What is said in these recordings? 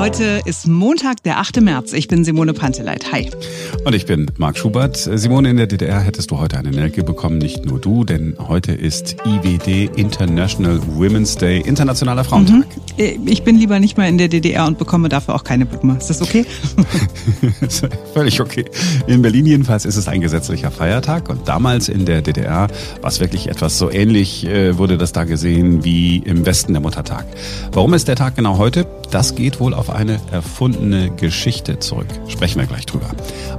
Heute ist Montag, der 8. März. Ich bin Simone Panteleit. Hi. Und ich bin Marc Schubert. Simone, in der DDR hättest du heute eine Nelke bekommen, nicht nur du, denn heute ist IWD International Women's Day, Internationaler Frauentag. Mhm. Ich bin lieber nicht mal in der DDR und bekomme dafür auch keine Blume. Ist das okay? Völlig okay. In Berlin jedenfalls ist es ein gesetzlicher Feiertag und damals in der DDR war es wirklich etwas so ähnlich, äh, wurde das da gesehen wie im Westen der Muttertag. Warum ist der Tag genau heute? Das geht wohl auf eine erfundene Geschichte zurück. Sprechen wir gleich drüber.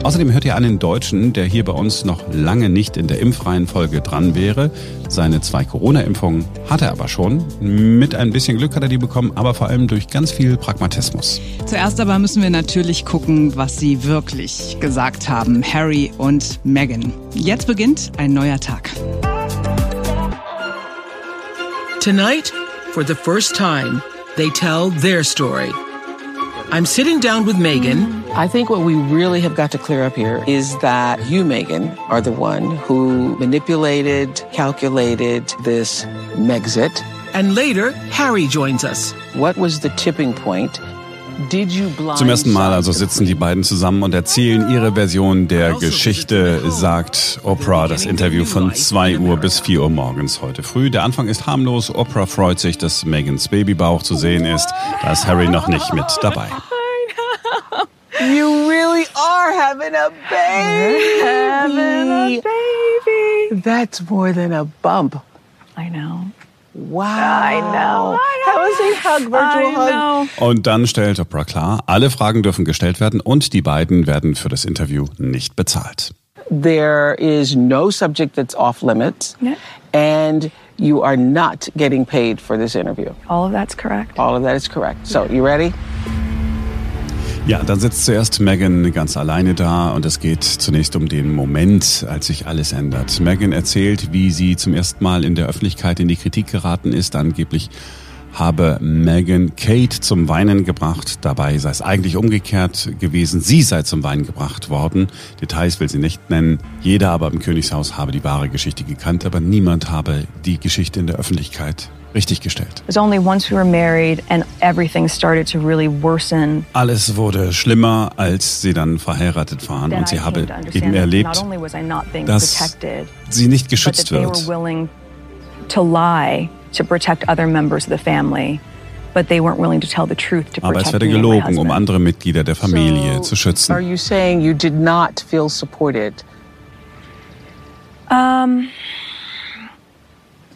Außerdem hört ihr einen Deutschen, der hier bei uns noch lange nicht in der impfreien Folge dran wäre. Seine zwei Corona-Impfungen hat er aber schon. Mit ein bisschen Glück hat er die bekommen, aber vor allem durch ganz viel Pragmatismus. Zuerst aber müssen wir natürlich gucken, was sie wirklich gesagt haben, Harry und Meghan. Jetzt beginnt ein neuer Tag. Tonight, for the first time, they tell their story. I'm sitting down with Megan. I think what we really have got to clear up here is that you, Megan, are the one who manipulated, calculated this Megxit. And later, Harry joins us. What was the tipping point? Zum ersten Mal also sitzen die beiden zusammen und erzählen ihre Version der also Geschichte, sagt Oprah, das Interview von 2 Uhr bis 4 Uhr morgens heute früh. Der Anfang ist harmlos. Oprah freut sich, dass Megans Babybauch zu sehen ist. Da ist Harry noch nicht mit dabei. You really are having a baby. Having a baby. That's more than a bump. I know. Wow. I know. A hug, virtual hug? Und dann stellt Oprah klar, alle Fragen dürfen gestellt werden und die beiden werden für das Interview nicht bezahlt. There is no subject that's off limits. Yeah. And you are not getting paid for this interview. All of that's correct. All of that is correct. So, you ready? Ja, dann sitzt zuerst Megan ganz alleine da und es geht zunächst um den Moment, als sich alles ändert. Megan erzählt, wie sie zum ersten Mal in der Öffentlichkeit in die Kritik geraten ist. Angeblich habe Megan Kate zum Weinen gebracht. Dabei sei es eigentlich umgekehrt gewesen. Sie sei zum Weinen gebracht worden. Details will sie nicht nennen. Jeder aber im Königshaus habe die wahre Geschichte gekannt, aber niemand habe die Geschichte in der Öffentlichkeit richtig gestellt. Alles wurde schlimmer, als sie dann verheiratet waren und sie habe eben erlebt, dass sie nicht geschützt wird. To protect other members of the family. But they weren't willing to tell the truth to Aber es werde gelogen, um andere Mitglieder der Familie so, zu schützen. Are you saying you did not feel supported? Um,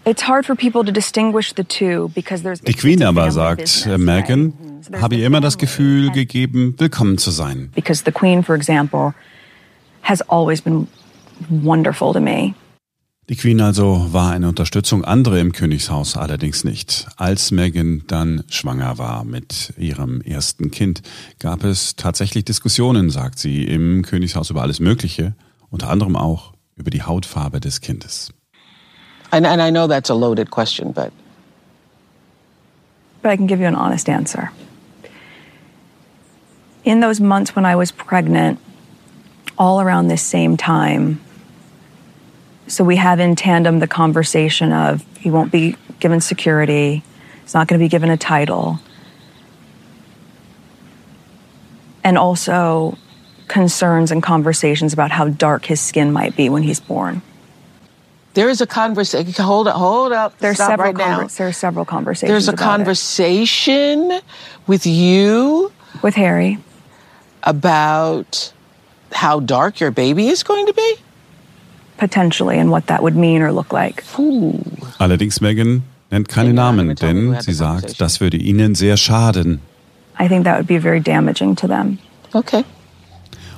it's hard for people to distinguish the two because there's die Queen aber sagt, Meghan habe ihr immer das Gefühl gegeben, willkommen zu sein. Because the Queen, for example, has always been wonderful to me. Die Queen also war eine Unterstützung, andere im Königshaus allerdings nicht. Als Meghan dann schwanger war mit ihrem ersten Kind, gab es tatsächlich Diskussionen, sagt sie, im Königshaus über alles Mögliche, unter anderem auch über die Hautfarbe des Kindes. And, and I know that's a loaded question, but. But I can give you an honest answer. In those months when I was pregnant, all around this same time, so we have in tandem the conversation of he won't be given security, he's not going to be given a title. And also concerns and conversations about how dark his skin might be when he's born. There is a conversation. Hold up, hold up. There's Stop several right now. There are several conversations. There's a conversation it. with you, with Harry, about how dark your baby is going to be. Potentially, and what that would mean or look like. Allerdings Megan nennt keine Namen, denn sie sagt, das würde ihnen sehr schaden. I think that would be very damaging to them. Okay.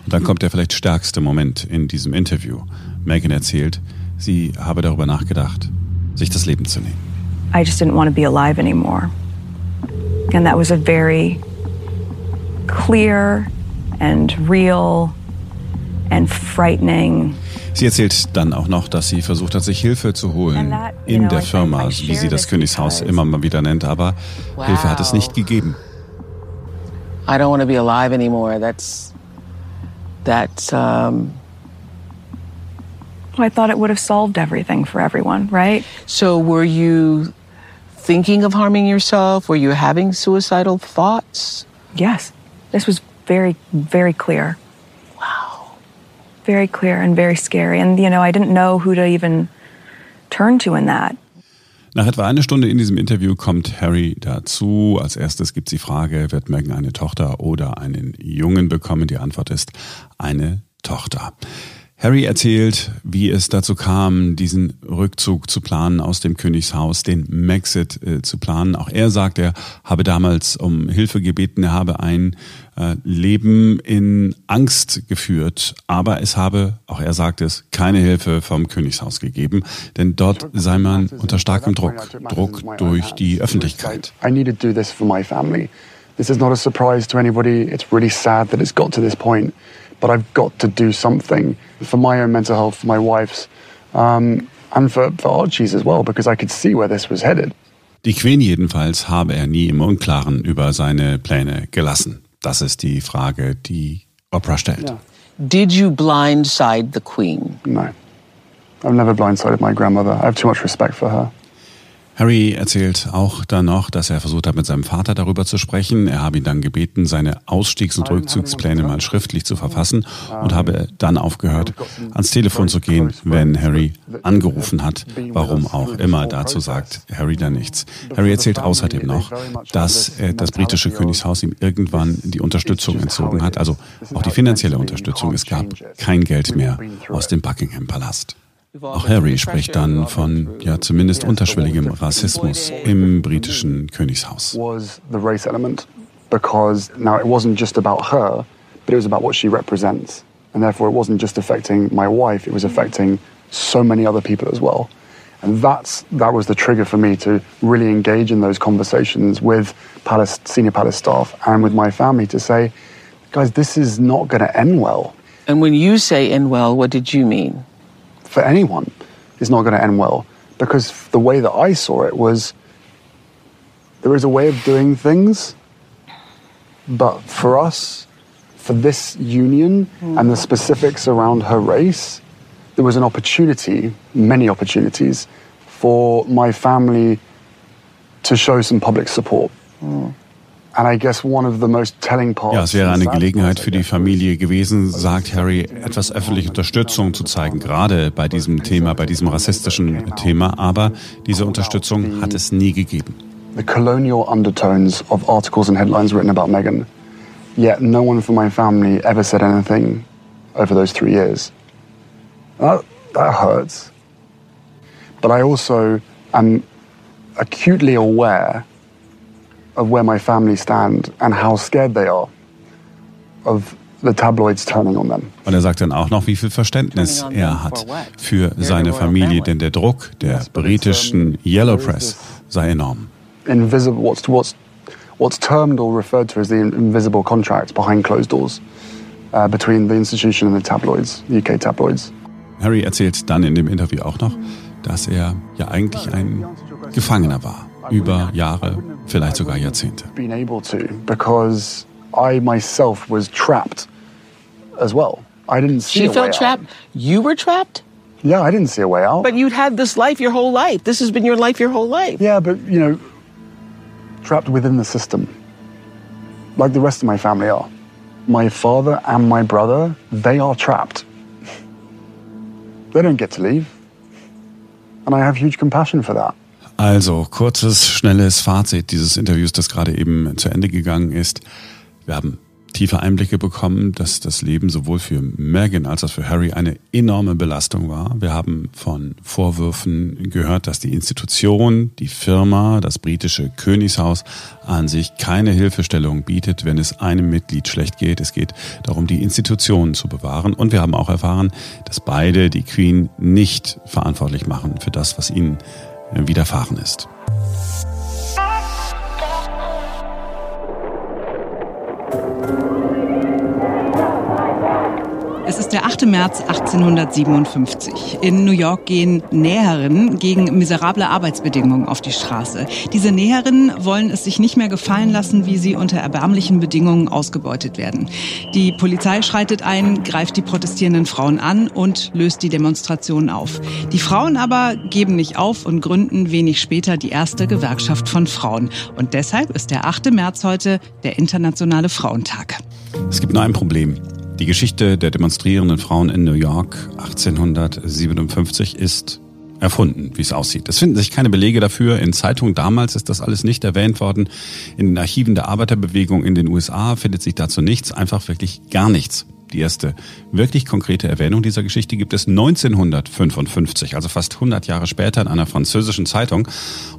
Und dann kommt der vielleicht stärkste Moment in diesem Interview. Megan erzählt, Sie habe darüber nachgedacht, sich das Leben zu nehmen. I just didn't want to be alive anymore. And that was a very clear and real and frightening Sie erzählt dann auch noch, dass sie versucht hat, sich Hilfe zu holen in der Firma, wie sie das Königshaus immer mal wieder nennt, aber Hilfe hat es nicht gegeben. I don't want to be alive anymore. That's that's um I thought it would have solved everything for everyone, right? So were you thinking of harming yourself? Were you having suicidal thoughts? Yes. This was very, very clear. Very clear and very scary. And, you know, I didn't know who to even turn to in that. Nach etwa einer Stunde in diesem Interview kommt Harry dazu. Als erstes gibt es die Frage, wird Meghan eine Tochter oder einen Jungen bekommen? Die Antwort ist eine Tochter. Harry erzählt, wie es dazu kam, diesen Rückzug zu planen aus dem Königshaus, den Maxit äh, zu planen. Auch er sagt, er habe damals um Hilfe gebeten, er habe ein äh, Leben in Angst geführt, aber es habe, auch er sagt es, keine Hilfe vom Königshaus gegeben, denn dort sei man unter starkem Druck, Druck durch die Öffentlichkeit. I need to do this for my family. This is not a surprise to anybody. It's really sad that it's got to this point. but I've got to do something for my own mental health, for my wife's, um, and for, for Archie's as well, because I could see where this was headed. Die Queen jedenfalls habe er nie im Unklaren über seine Pläne gelassen. Das ist die Frage, die Oprah stellt. Yeah. Did you blindside the Queen? No. I've never blindsided my grandmother. I have too much respect for her. Harry erzählt auch dann noch, dass er versucht hat, mit seinem Vater darüber zu sprechen. Er habe ihn dann gebeten, seine Ausstiegs- und Rückzugspläne mal schriftlich zu verfassen und habe dann aufgehört, ans Telefon zu gehen, wenn Harry angerufen hat. Warum auch immer. Dazu sagt Harry dann nichts. Harry erzählt außerdem noch, dass das britische Königshaus ihm irgendwann die Unterstützung entzogen hat, also auch die finanzielle Unterstützung. Es gab kein Geld mehr aus dem Buckingham Palast. Auch Harry spricht dann von ja zumindest unterschwelligem Rassismus im britischen Königshaus. Because now it wasn't just about her, but it was about what she represents. And therefore it wasn't just affecting my wife, it was affecting so many other people as well. And that's, that was the trigger for me to really engage in those conversations with palace, senior palace staff and with my family to say, guys, this is not going to end well. And when you say end well, what did you mean? For anyone is not going to end well. Because the way that I saw it was there is a way of doing things, but for us, for this union mm. and the specifics around her race, there was an opportunity, many opportunities, for my family to show some public support. Mm. Ja, es wäre eine Gelegenheit für die Familie gewesen, sagt Harry, etwas öffentliche Unterstützung zu zeigen, gerade bei diesem Thema, bei diesem rassistischen Thema. Aber diese Unterstützung hat es nie gegeben. The colonial undertones of articles and headlines written about Meghan. Yet no one from my family ever said anything over those three years. That, that hurts. But I also am acutely aware of where my family stand and how scared they are of the tabloids turning on them. Und er sagt dann auch noch, wie viel Verständnis er hat für seine Familie, denn der Druck der britischen Yellow Press sei enorm. Invisible, what's, what's, what's termed or referred to as the invisible contract behind closed doors uh, between the institution and the tabloids, UK tabloids. Harry erzählt dann in dem Interview auch noch, dass er ja eigentlich ein Gefangener war über Jahre, vielleicht sogar Jahrzehnte. Being able to because I myself was trapped as well. I didn't see She felt trapped. Out. You were trapped? Yeah, I didn't see a way out. But you'd had this life your whole life. This has been your life your whole life. Yeah, but you know, trapped within the system. Like the rest of my family are. My father and my brother, they are trapped. they don't get to leave. And I have huge compassion for that. Also, kurzes, schnelles Fazit dieses Interviews, das gerade eben zu Ende gegangen ist. Wir haben tiefe Einblicke bekommen, dass das Leben sowohl für Meghan als auch für Harry eine enorme Belastung war. Wir haben von Vorwürfen gehört, dass die Institution, die Firma, das britische Königshaus an sich keine Hilfestellung bietet, wenn es einem Mitglied schlecht geht. Es geht darum, die Institutionen zu bewahren. Und wir haben auch erfahren, dass beide die Queen nicht verantwortlich machen für das, was ihnen widerfahren ist. Es ist der 8. März 1857. In New York gehen Näherinnen gegen miserable Arbeitsbedingungen auf die Straße. Diese Näherinnen wollen es sich nicht mehr gefallen lassen, wie sie unter erbärmlichen Bedingungen ausgebeutet werden. Die Polizei schreitet ein, greift die protestierenden Frauen an und löst die Demonstrationen auf. Die Frauen aber geben nicht auf und gründen wenig später die erste Gewerkschaft von Frauen. Und deshalb ist der 8. März heute der Internationale Frauentag. Es gibt nur ein Problem. Die Geschichte der demonstrierenden Frauen in New York 1857 ist erfunden, wie es aussieht. Es finden sich keine Belege dafür. In Zeitungen damals ist das alles nicht erwähnt worden. In den Archiven der Arbeiterbewegung in den USA findet sich dazu nichts, einfach wirklich gar nichts. Die erste wirklich konkrete Erwähnung dieser Geschichte gibt es 1955, also fast 100 Jahre später in einer französischen Zeitung.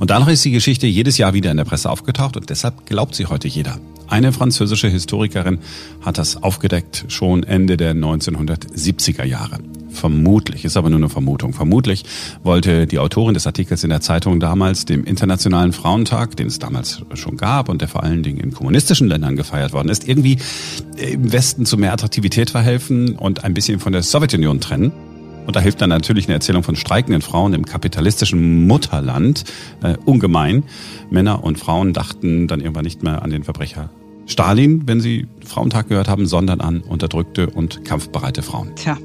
Und danach ist die Geschichte jedes Jahr wieder in der Presse aufgetaucht und deshalb glaubt sie heute jeder. Eine französische Historikerin hat das aufgedeckt schon Ende der 1970er Jahre. Vermutlich, ist aber nur eine Vermutung. Vermutlich wollte die Autorin des Artikels in der Zeitung damals dem Internationalen Frauentag, den es damals schon gab und der vor allen Dingen in kommunistischen Ländern gefeiert worden ist, irgendwie im Westen zu mehr Attraktivität verhelfen und ein bisschen von der Sowjetunion trennen. Und da hilft dann natürlich eine Erzählung von streikenden Frauen im kapitalistischen Mutterland äh, ungemein. Männer und Frauen dachten dann irgendwann nicht mehr an den Verbrecher Stalin, wenn sie Frauentag gehört haben, sondern an unterdrückte und kampfbereite Frauen. Tja,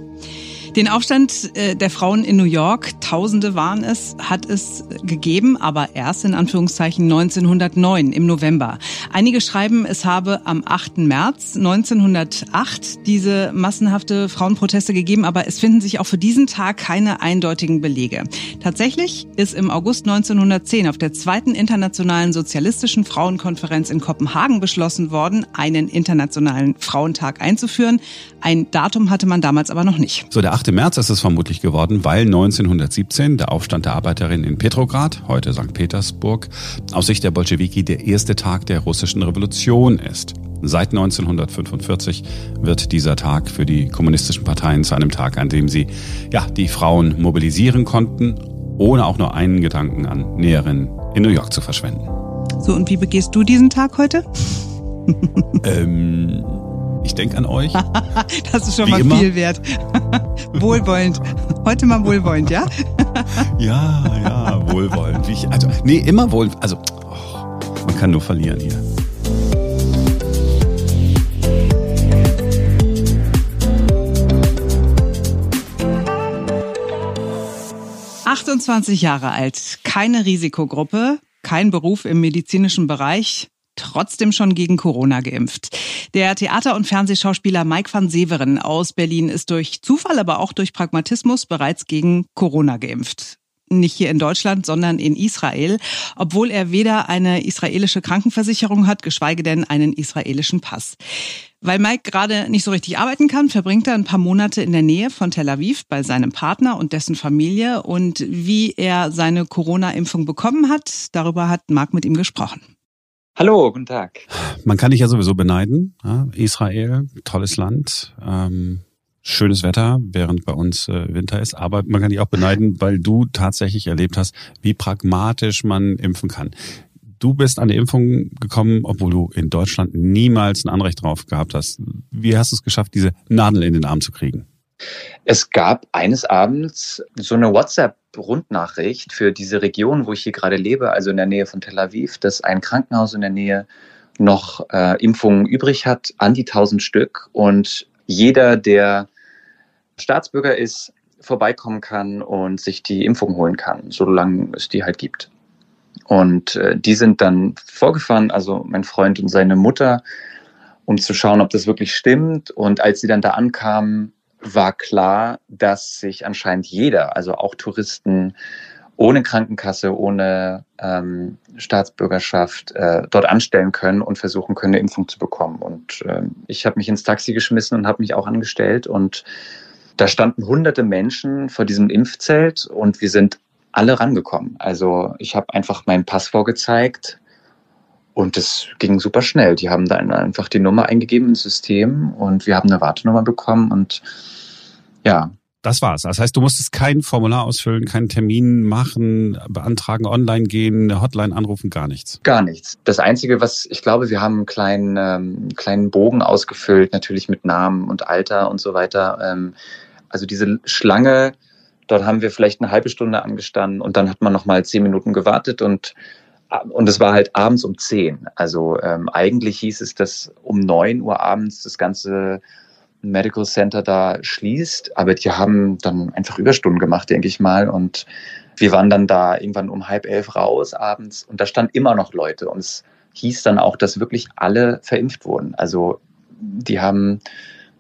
den Aufstand äh, der Frauen in New York, Tausende waren es, hat es gegeben, aber erst in Anführungszeichen 1909 im November. Einige schreiben, es habe am 8. März 1908 diese massenhafte Frauenproteste gegeben, aber es finden sich auch für diesen Tag keine eindeutigen Belege. Tatsächlich ist im August 1910 auf der zweiten internationalen sozialistischen Frauenkonferenz in Kopenhagen beschlossen worden, einen internationalen Frauentag einzuführen. Ein Datum hatte man damals aber noch nicht. So, der 8. März ist es vermutlich geworden, weil 1917 der Aufstand der Arbeiterinnen in Petrograd, heute St. Petersburg, aus Sicht der Bolschewiki der erste Tag der russischen Revolution ist. Seit 1945 wird dieser Tag für die kommunistischen Parteien zu einem Tag, an dem sie ja, die Frauen mobilisieren konnten, ohne auch nur einen Gedanken an Näherinnen in New York zu verschwenden. So, und wie begehst du diesen Tag heute? ähm, ich denke an euch. das ist schon Wie mal immer. viel wert. wohlwollend. Heute mal wohlwollend, ja? Ja, ja, wohlwollend. Ich, also, nee, immer wohl. Also, oh, man kann nur verlieren hier. – 28 Jahre alt, keine Risikogruppe, kein Beruf im medizinischen Bereich, trotzdem schon gegen Corona geimpft. Der Theater- und Fernsehschauspieler Mike van Severen aus Berlin ist durch Zufall, aber auch durch Pragmatismus bereits gegen Corona geimpft. Nicht hier in Deutschland, sondern in Israel, obwohl er weder eine israelische Krankenversicherung hat, geschweige denn einen israelischen Pass. Weil Mike gerade nicht so richtig arbeiten kann, verbringt er ein paar Monate in der Nähe von Tel Aviv bei seinem Partner und dessen Familie. Und wie er seine Corona-Impfung bekommen hat, darüber hat Marc mit ihm gesprochen. Hallo, guten Tag. Man kann dich ja sowieso beneiden. Israel, tolles Land, ähm, schönes Wetter, während bei uns äh, Winter ist. Aber man kann dich auch beneiden, weil du tatsächlich erlebt hast, wie pragmatisch man impfen kann. Du bist an die Impfung gekommen, obwohl du in Deutschland niemals ein Anrecht drauf gehabt hast. Wie hast du es geschafft, diese Nadel in den Arm zu kriegen? Es gab eines Abends so eine WhatsApp-Rundnachricht für diese Region, wo ich hier gerade lebe, also in der Nähe von Tel Aviv, dass ein Krankenhaus in der Nähe noch äh, Impfungen übrig hat, an die 1000 Stück. Und jeder, der Staatsbürger ist, vorbeikommen kann und sich die Impfung holen kann, solange es die halt gibt. Und äh, die sind dann vorgefahren, also mein Freund und seine Mutter, um zu schauen, ob das wirklich stimmt. Und als sie dann da ankamen, war klar, dass sich anscheinend jeder, also auch Touristen ohne Krankenkasse, ohne ähm, Staatsbürgerschaft äh, dort anstellen können und versuchen können, eine Impfung zu bekommen. Und ähm, ich habe mich ins Taxi geschmissen und habe mich auch angestellt. Und da standen hunderte Menschen vor diesem Impfzelt und wir sind alle rangekommen. Also ich habe einfach meinen Pass vorgezeigt und es ging super schnell. Die haben dann einfach die Nummer eingegeben ins System und wir haben eine Wartenummer bekommen und ja, Das war's. Das heißt, du musstest kein Formular ausfüllen, keinen Termin machen, beantragen, online gehen, eine Hotline anrufen, gar nichts. Gar nichts. Das Einzige, was ich glaube, wir haben einen kleinen, ähm, kleinen Bogen ausgefüllt, natürlich mit Namen und Alter und so weiter. Ähm, also diese Schlange, dort haben wir vielleicht eine halbe Stunde angestanden und dann hat man noch mal zehn Minuten gewartet und und es war halt abends um zehn. Also ähm, eigentlich hieß es, dass um neun Uhr abends das ganze Medical Center da schließt. Aber die haben dann einfach Überstunden gemacht, denke ich mal. Und wir waren dann da irgendwann um halb elf raus abends und da stand immer noch Leute. Und es hieß dann auch, dass wirklich alle verimpft wurden. Also die haben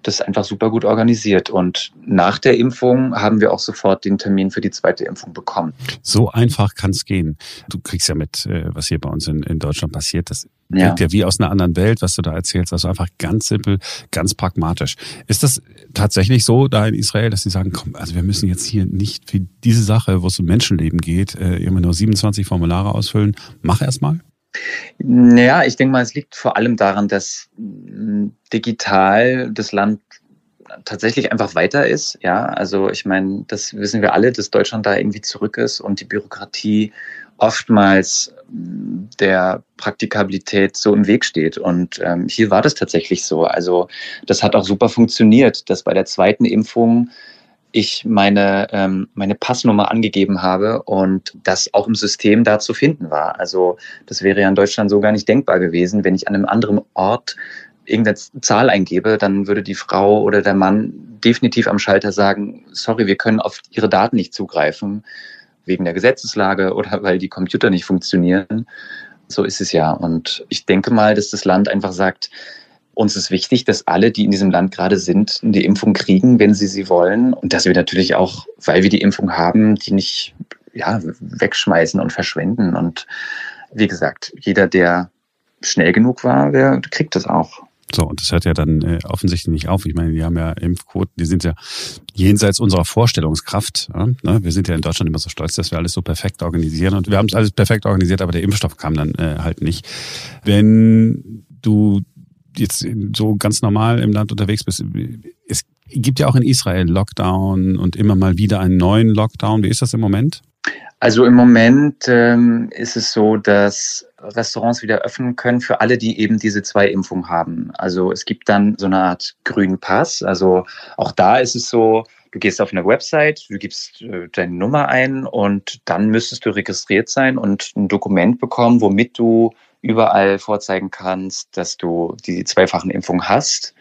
das einfach super gut organisiert. Und nach der Impfung haben wir auch sofort den Termin für die zweite Impfung bekommen. So einfach kann es gehen. Du kriegst ja mit, äh, was hier bei uns in, in Deutschland passiert. Das ja. ja wie aus einer anderen Welt, was du da erzählst. Also einfach ganz simpel, ganz pragmatisch. Ist das tatsächlich so da in Israel, dass sie sagen, komm, also wir müssen jetzt hier nicht für diese Sache, wo es um Menschenleben geht, äh, immer nur 27 Formulare ausfüllen. Mach erst mal. Naja, ich denke mal, es liegt vor allem daran, dass mm, digital das Land tatsächlich einfach weiter ist. Ja, also ich meine, das wissen wir alle, dass Deutschland da irgendwie zurück ist und die Bürokratie oftmals mm, der Praktikabilität so im Weg steht. Und ähm, hier war das tatsächlich so. Also das hat auch super funktioniert, dass bei der zweiten Impfung ich meine, ähm, meine Passnummer angegeben habe und das auch im System da zu finden war. Also das wäre ja in Deutschland so gar nicht denkbar gewesen. Wenn ich an einem anderen Ort irgendeine Zahl eingebe, dann würde die Frau oder der Mann definitiv am Schalter sagen, sorry, wir können auf Ihre Daten nicht zugreifen, wegen der Gesetzeslage oder weil die Computer nicht funktionieren. So ist es ja. Und ich denke mal, dass das Land einfach sagt, uns ist wichtig, dass alle, die in diesem Land gerade sind, die Impfung kriegen, wenn sie sie wollen. Und dass wir natürlich auch, weil wir die Impfung haben, die nicht ja, wegschmeißen und verschwenden. Und wie gesagt, jeder, der schnell genug war, der kriegt das auch. So, und das hört ja dann äh, offensichtlich nicht auf. Ich meine, die haben ja Impfquoten, die sind ja jenseits unserer Vorstellungskraft. Ja? Ne? Wir sind ja in Deutschland immer so stolz, dass wir alles so perfekt organisieren. Und wir haben es alles perfekt organisiert, aber der Impfstoff kam dann äh, halt nicht. Wenn du jetzt so ganz normal im Land unterwegs bist, es gibt ja auch in Israel Lockdown und immer mal wieder einen neuen Lockdown. Wie ist das im Moment? Also im Moment ähm, ist es so, dass Restaurants wieder öffnen können für alle, die eben diese zwei Impfungen haben. Also es gibt dann so eine Art grünen Pass. Also auch da ist es so, du gehst auf eine Website, du gibst äh, deine Nummer ein und dann müsstest du registriert sein und ein Dokument bekommen, womit du überall vorzeigen kannst, dass du die zweifachen Impfungen hast.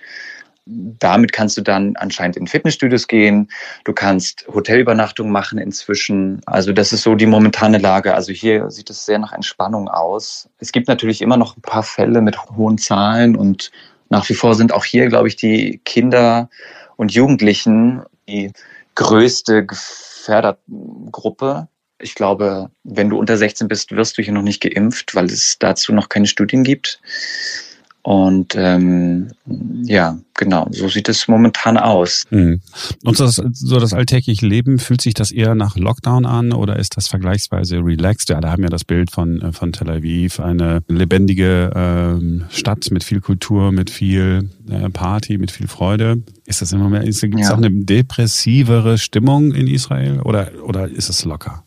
Damit kannst du dann anscheinend in Fitnessstudios gehen. Du kannst Hotelübernachtungen machen inzwischen. Also das ist so die momentane Lage. Also hier sieht es sehr nach Entspannung aus. Es gibt natürlich immer noch ein paar Fälle mit hohen Zahlen und nach wie vor sind auch hier, glaube ich, die Kinder und Jugendlichen die größte Gefährdergruppe. Ich glaube, wenn du unter 16 bist, wirst du hier noch nicht geimpft, weil es dazu noch keine Studien gibt. Und ähm, ja, genau, so sieht es momentan aus. Mhm. Und das, so das alltägliche Leben, fühlt sich das eher nach Lockdown an oder ist das vergleichsweise relaxed? Ja, da haben wir das Bild von, äh, von Tel Aviv, eine lebendige ähm, Stadt mit viel Kultur, mit viel äh, Party, mit viel Freude. Ist das im Moment, gibt es ja. auch eine depressivere Stimmung in Israel oder, oder ist es locker?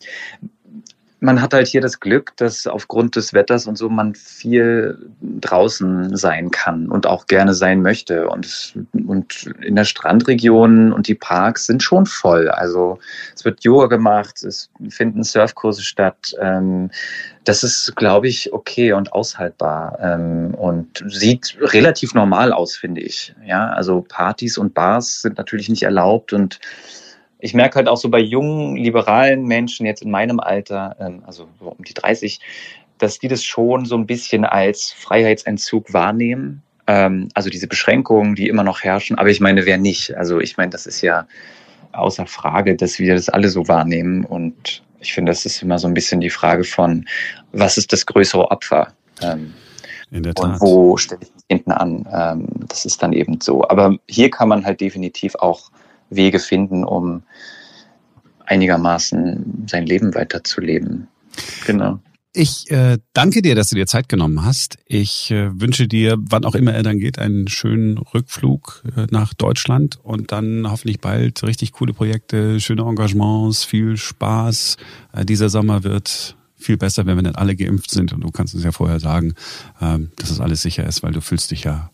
Man hat halt hier das Glück, dass aufgrund des Wetters und so man viel draußen sein kann und auch gerne sein möchte. Und, und in der Strandregion und die Parks sind schon voll. Also es wird Yoga gemacht, es finden Surfkurse statt. Ähm, das ist, glaube ich, okay und aushaltbar ähm, und sieht relativ normal aus, finde ich. Ja, also Partys und Bars sind natürlich nicht erlaubt und ich merke halt auch so bei jungen, liberalen Menschen jetzt in meinem Alter, ähm, also so um die 30, dass die das schon so ein bisschen als Freiheitsentzug wahrnehmen. Ähm, also diese Beschränkungen, die immer noch herrschen. Aber ich meine, wer nicht? Also ich meine, das ist ja außer Frage, dass wir das alle so wahrnehmen. Und ich finde, das ist immer so ein bisschen die Frage von, was ist das größere Opfer? Ähm, in der Tat. Und wo stelle ich hinten an? das ist dann eben so. Aber hier kann man halt definitiv auch Wege finden, um einigermaßen sein Leben weiterzuleben. Genau. Ich äh, danke dir, dass du dir Zeit genommen hast. Ich äh, wünsche dir, wann auch immer er dann geht, einen schönen Rückflug äh, nach Deutschland und dann hoffentlich bald richtig coole Projekte, schöne Engagements, viel Spaß. Äh, dieser Sommer wird viel besser, wenn wir dann alle geimpft sind und du kannst uns ja vorher sagen, ähm, dass es alles sicher ist, weil du fühlst dich ja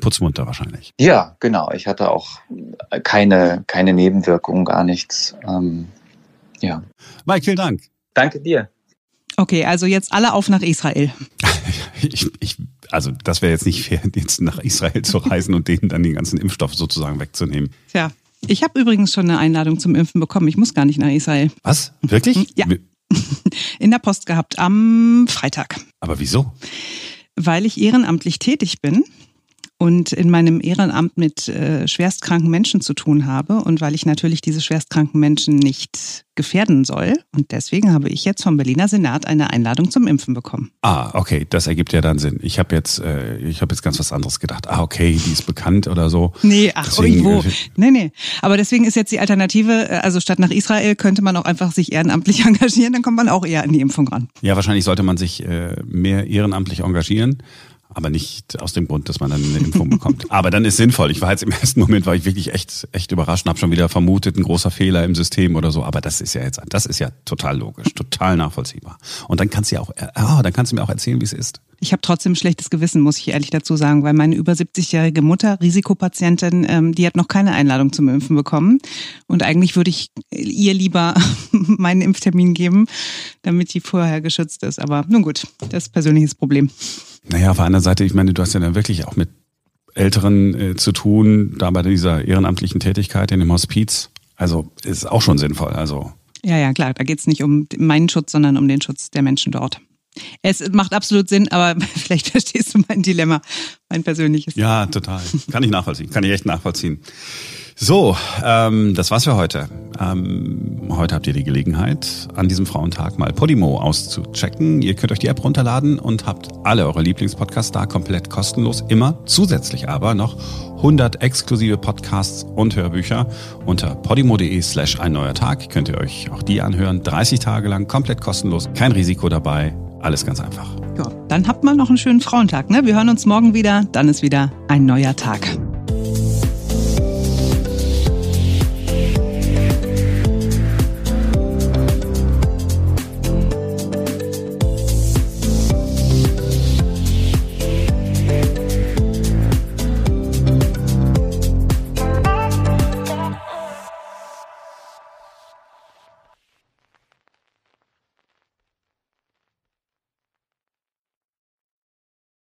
putzmunter wahrscheinlich. Ja, genau. Ich hatte auch keine, keine Nebenwirkungen, gar nichts. Ähm, ja. Mike, vielen Dank. Danke dir. Okay, also jetzt alle auf nach Israel. ich, ich, also das wäre jetzt nicht fair, jetzt nach Israel zu reisen und denen dann den ganzen Impfstoff sozusagen wegzunehmen. Tja, ich habe übrigens schon eine Einladung zum Impfen bekommen. Ich muss gar nicht nach Israel. Was? Wirklich? Ja. In der Post gehabt am Freitag. Aber wieso? Weil ich ehrenamtlich tätig bin und in meinem Ehrenamt mit äh, schwerstkranken Menschen zu tun habe und weil ich natürlich diese schwerstkranken Menschen nicht gefährden soll. Und deswegen habe ich jetzt vom Berliner Senat eine Einladung zum Impfen bekommen. Ah, okay, das ergibt ja dann Sinn. Ich habe jetzt, äh, ich habe jetzt ganz was anderes gedacht. Ah, okay, die ist bekannt oder so. Nee, ach, deswegen, irgendwo. Äh, nee, nee. Aber deswegen ist jetzt die Alternative, äh, also statt nach Israel könnte man auch einfach sich ehrenamtlich engagieren, dann kommt man auch eher an die Impfung ran. Ja, wahrscheinlich sollte man sich äh, mehr ehrenamtlich engagieren aber nicht aus dem Grund, dass man dann eine Impfung bekommt. Aber dann ist sinnvoll. Ich war jetzt im ersten Moment, war ich wirklich echt, echt überrascht und habe schon wieder vermutet, ein großer Fehler im System oder so. Aber das ist ja jetzt, das ist ja total logisch, total nachvollziehbar. Und dann kannst du ja auch, ah, dann kannst du mir auch erzählen, wie es ist. Ich habe trotzdem schlechtes Gewissen, muss ich ehrlich dazu sagen, weil meine über 70-jährige Mutter, Risikopatientin, ähm, die hat noch keine Einladung zum Impfen bekommen. Und eigentlich würde ich ihr lieber meinen Impftermin geben, damit die vorher geschützt ist. Aber nun gut, das ist persönliches Problem. Naja, auf der anderen Seite, ich meine, du hast ja dann wirklich auch mit Älteren äh, zu tun, da bei dieser ehrenamtlichen Tätigkeit in dem Hospiz. Also ist auch schon sinnvoll. Also ja, ja, klar. Da geht es nicht um meinen Schutz, sondern um den Schutz der Menschen dort. Es macht absolut Sinn, aber vielleicht verstehst du mein Dilemma, mein persönliches. Ja, total. Kann ich nachvollziehen. Kann ich echt nachvollziehen. So, ähm, das war's für heute. Ähm, heute habt ihr die Gelegenheit, an diesem Frauentag mal Podimo auszuchecken. Ihr könnt euch die App runterladen und habt alle eure Lieblingspodcasts da komplett kostenlos. Immer zusätzlich aber noch 100 exklusive Podcasts und Hörbücher. Unter podimo.de slash ein neuer Tag könnt ihr euch auch die anhören. 30 Tage lang komplett kostenlos. Kein Risiko dabei. Alles ganz einfach. Ja, dann habt mal noch einen schönen Frauentag. Ne? Wir hören uns morgen wieder. Dann ist wieder ein neuer Tag.